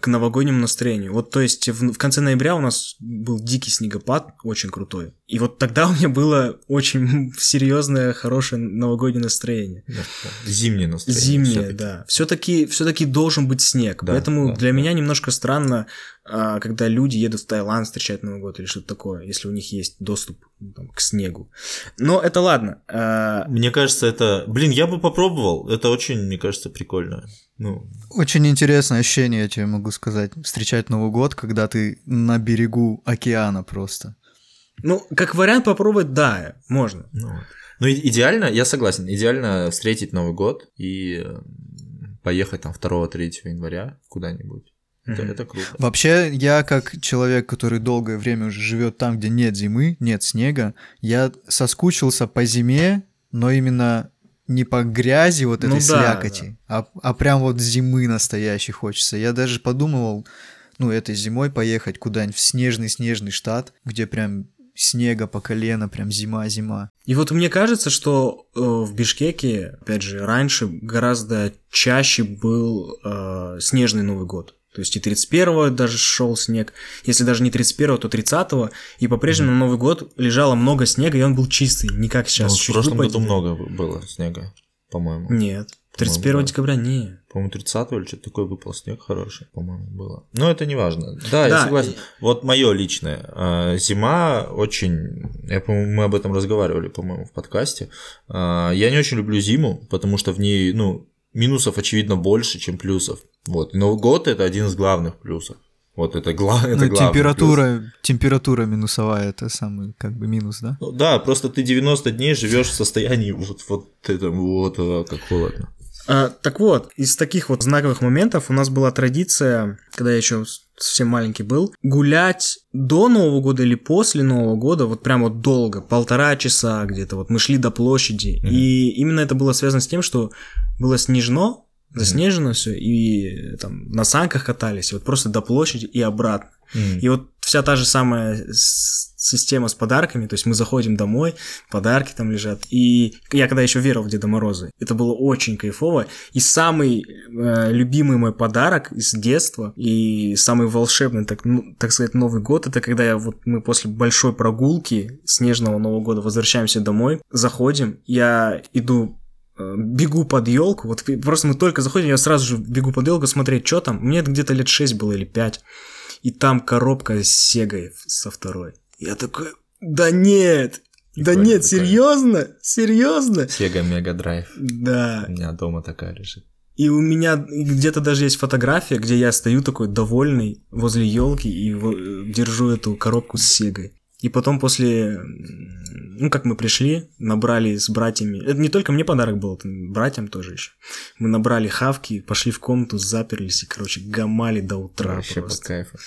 к новогоднему настроению. Вот, то есть, в, в конце ноября у нас был дикий снегопад, очень крутой. И вот тогда у меня было очень серьезное, хорошее новогоднее настроение. Зимнее настроение. Зимнее, всё-таки. да. Все-таки все-таки должен быть снег. Да, Поэтому да, для да. меня немножко странно, а, когда люди едут в Таиланд встречать Новый год или что-то такое, если у них есть доступ ну, там, к снегу. Но это ладно. А, Мне кажется, это... Блин, я бы попробовал. Это очень, мне кажется, прикольно. Ну, Очень интересное ощущение, я тебе могу сказать. Встречать Новый год, когда ты на берегу океана просто. Ну, как вариант попробовать, да, можно. ну, ну, и- идеально, я согласен, идеально встретить Новый год и поехать там 2-3 января куда-нибудь. Это, Мгм. это круто. Вообще, я как человек, который долгое время уже живет там, где нет зимы, нет снега, я соскучился по зиме, но именно не по грязи вот Ну этой да, слякоти, А, а прям вот зимы настоящей хочется. Я даже подумывал, ну, этой зимой поехать куда-нибудь в снежный-снежный штат, где прям снега по колено, прям зима-зима. И вот мне кажется, что э, в Бишкеке, опять же, раньше гораздо чаще был э, снежный Новый год. То есть и 31-го даже шел снег. Если даже не 31-го, то 30-го. И по-прежнему на Новый год лежало много снега, и он был чистый. Не как Ну, сейчас. в чуть прошлом выпадет. году много было снега, по-моему. Нет. 31 По-моему, да. декабря не. По-моему, 30 или что-то такое выпал снег хороший, по-моему, было. Но это не важно. Да, я Да, согласен. и- Вот мое личное. а, Зима очень... Я, по-моему, мы об этом разговаривали, по-моему, в подкасте. А, Я не очень люблю зиму, потому что в ней, ну, минусов, очевидно, больше, чем плюсов. Вот. И Новый год – это один из главных плюсов. Вот это, гла... это Ну, главный плюс. температура, температура минусовая, это самый как бы минус, да? Ну, да, просто ты 90 дней живешь в состоянии вот, вот этом вот, а, как холодно. А, так вот, из таких вот знаковых моментов у нас была традиция, когда я еще совсем маленький был, гулять до Нового года или после Нового года, вот прям вот долго, полтора часа где-то, вот мы шли до площади, Мгм. и именно это было связано с тем, что было снежно, заснежено все, и там на санках катались, вот просто до площади и обратно. И вот вся та же самая система с подарками, то есть мы заходим домой, подарки там лежат. И я когда еще верил в Деда Мороза, это было очень кайфово. И самый э, любимый мой подарок из детства и самый волшебный, так, ну, так сказать, Новый год, это когда я, вот мы после большой прогулки снежного Нового года возвращаемся домой, заходим, я иду бегу под елку, вот просто мы только заходим, я сразу же бегу под елку смотреть, что там. Мне это где-то лет 6 было или 5. И там коробка с Сегой со второй. Я такой, да нет, да Прикольно, нет, прикольно. серьезно, серьезно. Sega Mega Drive. Да. У меня дома такая лежит. И у меня где-то даже есть фотография, где я стою такой довольный возле елки и во- держу эту коробку с Сегой. И потом после, ну как мы пришли, набрали с братьями, это не только мне подарок был, это братьям тоже еще. Мы набрали хавки, пошли в комнату, заперлись и, короче, гамали до утра Вообще по просто. кайфу.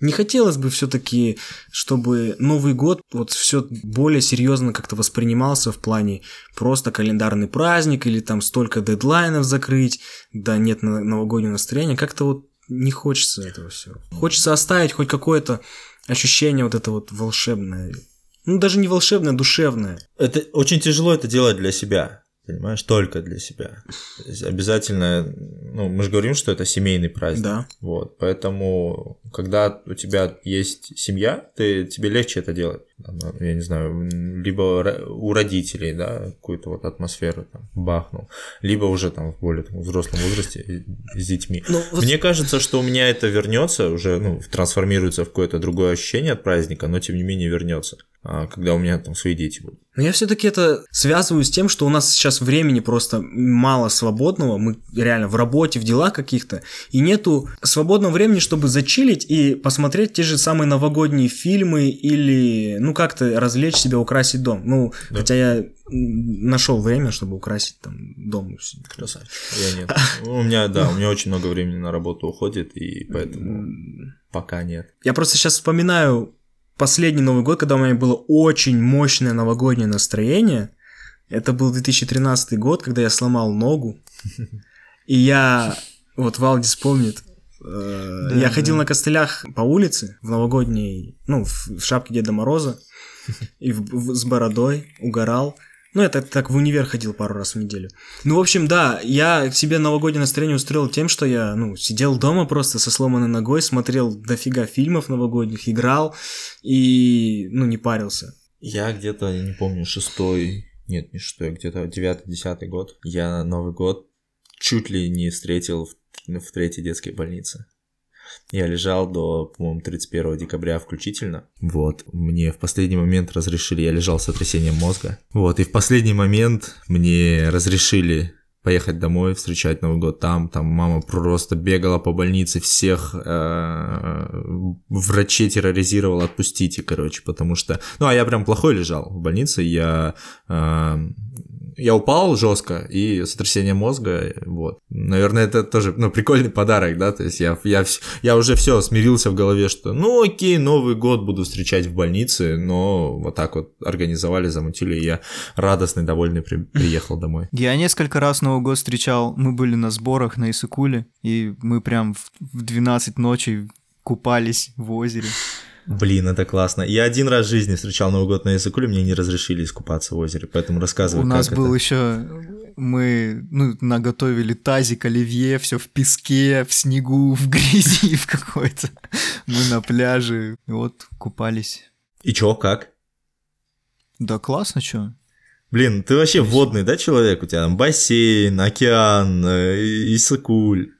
Не хотелось бы все-таки, чтобы Новый год вот все более серьезно как-то воспринимался в плане просто календарный праздник или там столько дедлайнов закрыть, да нет новогоднего настроения. Как-то вот не хочется этого все. Хочется оставить хоть какое-то ощущение вот это вот волшебное. Ну, даже не волшебное, а душевное. Это очень тяжело это делать для себя, понимаешь, только для себя. То есть обязательно, ну, мы же говорим, что это семейный праздник. Да. Вот, поэтому, когда у тебя есть семья, ты, тебе легче это делать. Я не знаю, либо у родителей, да, какую-то вот атмосферу там бахнул, либо уже там в более там, взрослом возрасте и- с детьми. Ну, вот- Мне кажется, что у меня это вернется, уже ну, трансформируется в какое-то другое ощущение от праздника, но тем не менее вернется, а, когда у меня там свои дети будут. Но я все-таки это связываю с тем, что у нас сейчас времени просто мало свободного, мы реально в работе, в делах каких-то, и нету свободного времени, чтобы зачилить и посмотреть те же самые новогодние фильмы или, ну, как-то развлечь себя, украсить дом. Ну, Да. хотя я нашел время, чтобы украсить там дом. Красавчик. Я нет. У меня, да, у меня очень много времени на работу уходит, и поэтому пока нет. Я просто сейчас вспоминаю последний Новый год, когда у меня было очень мощное новогоднее настроение. Это был 2013 год, когда я сломал ногу. И я, вот Валдис помнит, Да, я ходил да. на костылях по улице в новогодней, ну, в, в шапке Деда Мороза и в- в- с бородой, угорал. Ну, это так в универ ходил пару раз в неделю. Ну, в общем, да, я себе новогоднее настроение устроил тем, что я, ну, сидел дома просто со сломанной ногой, смотрел дофига фильмов новогодних, играл и, ну, не парился. Я где-то, я не помню, шестой, нет, не шестой, а где-то девятый, десятый год. Я Новый год чуть ли не встретил в, в третьей детской больнице. Я лежал до, по-моему, 31 декабря включительно. Вот, мне в последний момент разрешили, я лежал с сотрясением мозга. Вот, и в последний момент мне разрешили поехать домой, встречать Новый год там, там мама просто бегала по больнице, всех э, врачей терроризировала, отпустите, короче, потому что, ну, а я прям плохой лежал в больнице, я э, я упал жестко и сотрясение мозга, вот. Наверное, это тоже, ну, прикольный подарок, да, то есть я, я, я уже все смирился в голове, что, ну, окей, Новый год буду встречать в больнице, но вот так вот организовали, замутили, и я радостный, довольный при, приехал домой. Я несколько раз Новый год встречал, мы были на сборах на Исыкуле, и мы прям в, в 12 ночи купались в озере. Блин, это классно. Я один раз в жизни встречал Новый год на Языкуле, мне не разрешили искупаться в озере, поэтому рассказывай, У нас был это. еще мы ну, наготовили тазик оливье, все в песке, в снегу, в грязи в какой-то. Мы на пляже, вот купались. И чё, как? Да классно, чё? Блин, ты вообще водный, да, человек? У тебя там бассейн, океан, э, Исыкуль.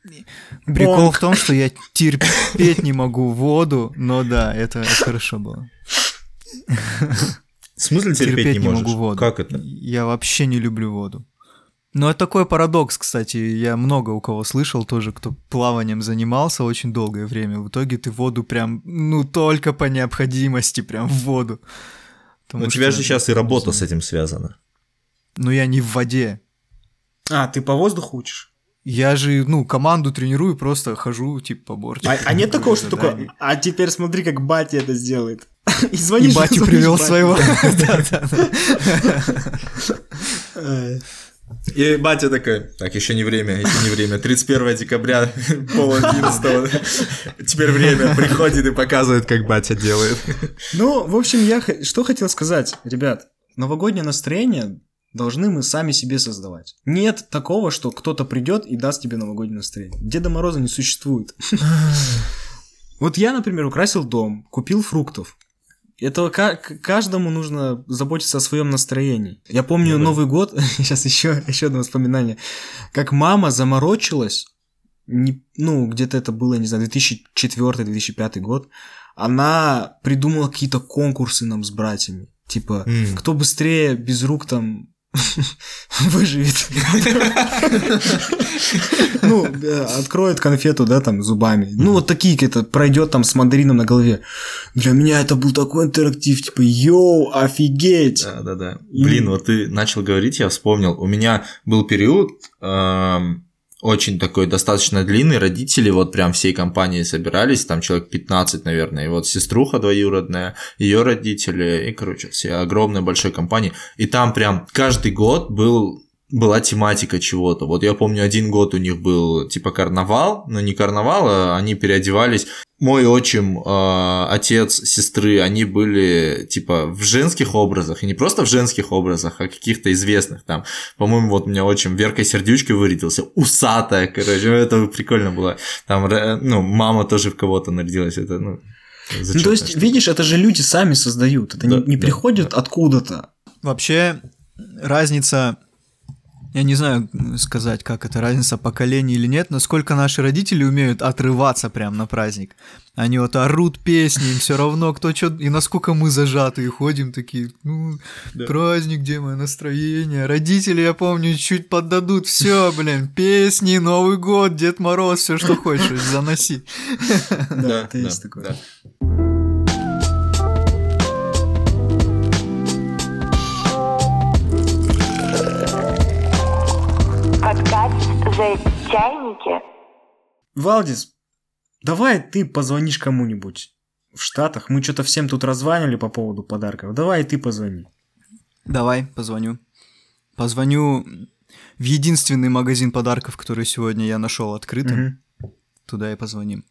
Прикол Бонг. в том, что я терпеть не могу воду, но да, это хорошо было. В смысле терпеть, не, можешь? могу воду. Как это? Я вообще не люблю воду. Но это такой парадокс, кстати. Я много у кого слышал тоже, кто плаванием занимался очень долгое время. В итоге ты воду прям, ну, только по необходимости прям в воду. Потому у тебя что- же сейчас и работа с этим связана. Ну, я не в воде. А, ты по воздуху учишь? Я же, ну, команду тренирую, просто хожу, типа, по бортику. А, а нет такого, что такое, а теперь смотри, как батя это сделает. И И звонишь. батю звонишь привел батю. своего. И батя такой, так, еще не время, еще не время. 31 декабря, пол одиннадцатого. Теперь время. Приходит и показывает, как батя делает. Ну, в общем, я что хотел сказать, ребят. Новогоднее настроение должны мы сами себе создавать. Нет такого, что кто-то придет и даст тебе новогоднее настроение. Деда Мороза не существует. Вот я, например, украсил дом, купил фруктов. Это каждому нужно заботиться о своем настроении. Я помню Ну да. Новый год, сейчас еще, еще одно воспоминание, как мама заморочилась, не- ну, где-то это было, не знаю, 2004-2005 год, она придумала какие-то конкурсы нам с братьями. Типа, М. кто быстрее без рук там выживет. Ну, э, откроет конфету, да, там, зубами. Ну, вот такие какие-то, пройдет там с мандарином на голове. Для меня это был такой интерактив, типа, йоу, офигеть. Да, да, да. Блин, вот ты начал говорить, я вспомнил. У меня был период эм, очень такой достаточно длинный. Родители вот прям всей компанией собирались, там человек 15, наверное. И вот сеструха двоюродная, ее родители, и, короче, все огромной большой компании. И там прям каждый год был была тематика чего-то. Вот я помню, один год у них был типа карнавал, но не карнавал, а они переодевались. Мой отчим, э, отец сестры, они были типа в женских образах, и не просто в женских образах, а каких-то известных там. По-моему, вот у меня отчим Веркой Сердючкой вырядился, усатая, короче, это прикольно было. Там, ну, мама тоже в кого-то нарядилась, это, ну, Ну, то есть, видишь, это же люди сами создают. Это Да, не, не да, приходит откуда-то. Вообще, разница, я не знаю сказать, как это, разница поколений или нет, насколько наши родители умеют отрываться прям на праздник. Они вот орут песни, им все равно кто что, и насколько мы зажаты, и ходим такие, ну, Да. праздник, где мое настроение. Родители, я помню, чуть поддадут, все, блин, песни, Новый год, Дед Мороз, все, что хочешь, заноси. Да, это есть такое. Да. Подкаст «За чайники». Валдис, давай ты позвонишь кому-нибудь в Штатах. Мы что-то всем тут раззванивали по поводу подарков. Давай ты позвони. Давай, позвоню. Позвоню в единственный магазин подарков, который сегодня я нашел открытым. Мгм. Туда и позвоним.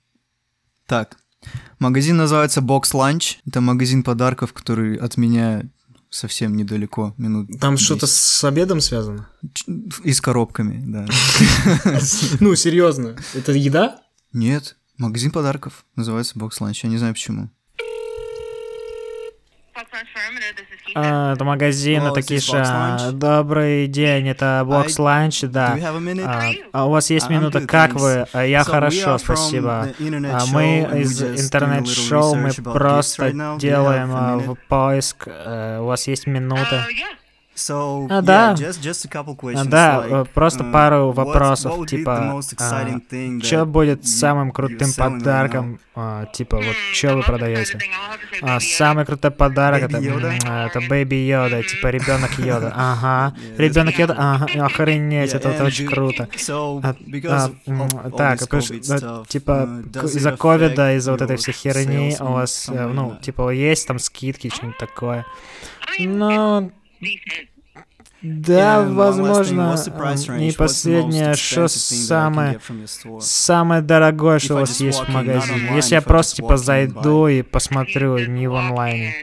Так, магазин называется Box Lunch. Это магазин подарков, который от меня совсем недалеко, минут Там 10. что-то с обедом связано? И с коробками, да. Ну, серьезно. Это еда? Нет, магазин подарков называется Box Lunch. Я не знаю почему. А, Это магазин, Hello, это Киша. Добрый день, это Lunch, Do да. А, а у вас есть минута? Как вы? А, Я хорошо, спасибо. А Мы из интернет-шоу, мы просто делаем а, поиск. Э, У вас есть минута? So, А, yeah, да. just, just a couple А, Да, like, э, просто uh, пару what- what вопросов, be the типа, exciting thing что будет самым крутым подарком, а, типа, вот, что вы продаете? А, самый крутой подарок это, Yoda? а, это Baby Йода, типа ребенок Йода. Ага. Yeah, Ребенок Йода, ага, охренеть, Yeah, это вот очень круто. А, а, так, типа uh, из-за ковида, из-за вот этой всей херни у вас, э, ну, типа, есть там скидки, что-нибудь такое. Но да, возможно, и most последнее, что самое? Самое дорогое, что у вас есть в магазине. Если я просто типа зайду и посмотрю не в онлайне.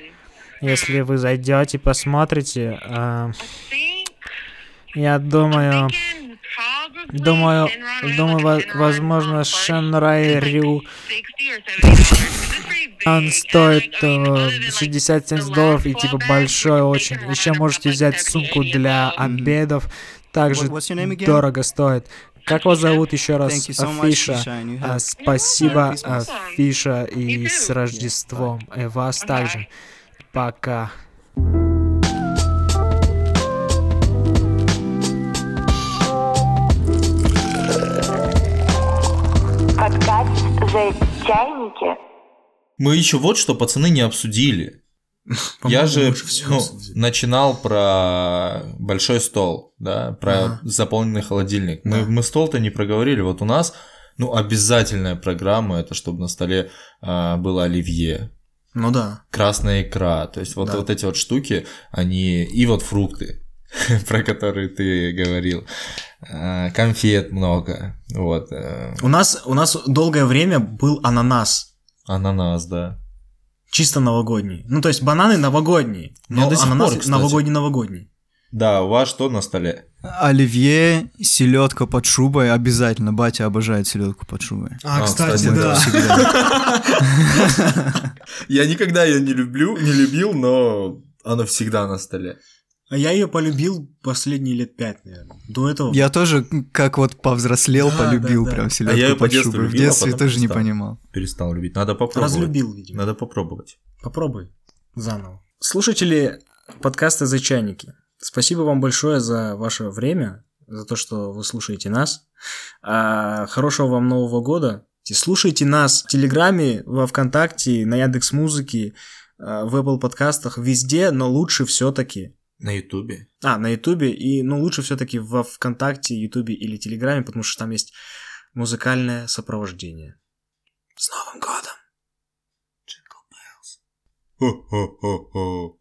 Если вы зайдете, посмотрите, а, я думаю, думаю, думаю, во- возможно, Шенрай Рю, он стоит э, 60-70 долларов и типа большой очень. Еще можете взять сумку для обедов, также дорого стоит. Как вас зовут еще раз? Афиша. А, Спасибо. Афиша, и с Рождеством. И вас также. Пока. Чайники» Мы еще вот что, пацаны, не обсудили. Я же ну, начинал про большой стол, да, про Ага. заполненный холодильник. Мы, Да. мы стол-то не проговорили. Вот у нас, ну, обязательная программа, это чтобы на столе а, было оливье, Ну да. красная икра, то есть вот, Да. вот эти вот штуки, они, и вот фрукты, про которые ты говорил, А, конфет много, вот, э, У нас, у нас долгое время был ананас. ананас, да. Чисто новогодний. Ну, то есть бананы новогодние. Но до сих ананас пор, кстати. новогодний-новогодний. Да, у вас что на столе? Оливье, селедка под шубой обязательно. Батя обожает селедку под шубой. А, кстати, да. Я никогда ее не люблю, не любил, но она всегда на столе. А я ее полюбил последние лет пять, наверное. До этого... Я тоже, как вот повзрослел, Да, полюбил да, да. прям А селедку я её по детству шубой. В любил, а детстве потом тоже не понимал. Перестал любить. Надо попробовать. разлюбил, видимо. Надо попробовать. Попробуй заново. Слушатели подкаста «За чайники», спасибо вам большое за ваше время, за то, что вы слушаете нас. А, хорошего вам Нового года. И Слушайте нас в Телеграме, во Вконтакте, на Яндекс Музыке, в Apple подкастах, везде, но лучше все-таки На Ютубе. а, на Ютубе, и, ну, лучше все-таки во ВКонтакте, Ютубе или Телеграме, потому что там есть музыкальное сопровождение. С Новым годом! Хо-хо-хо-хо.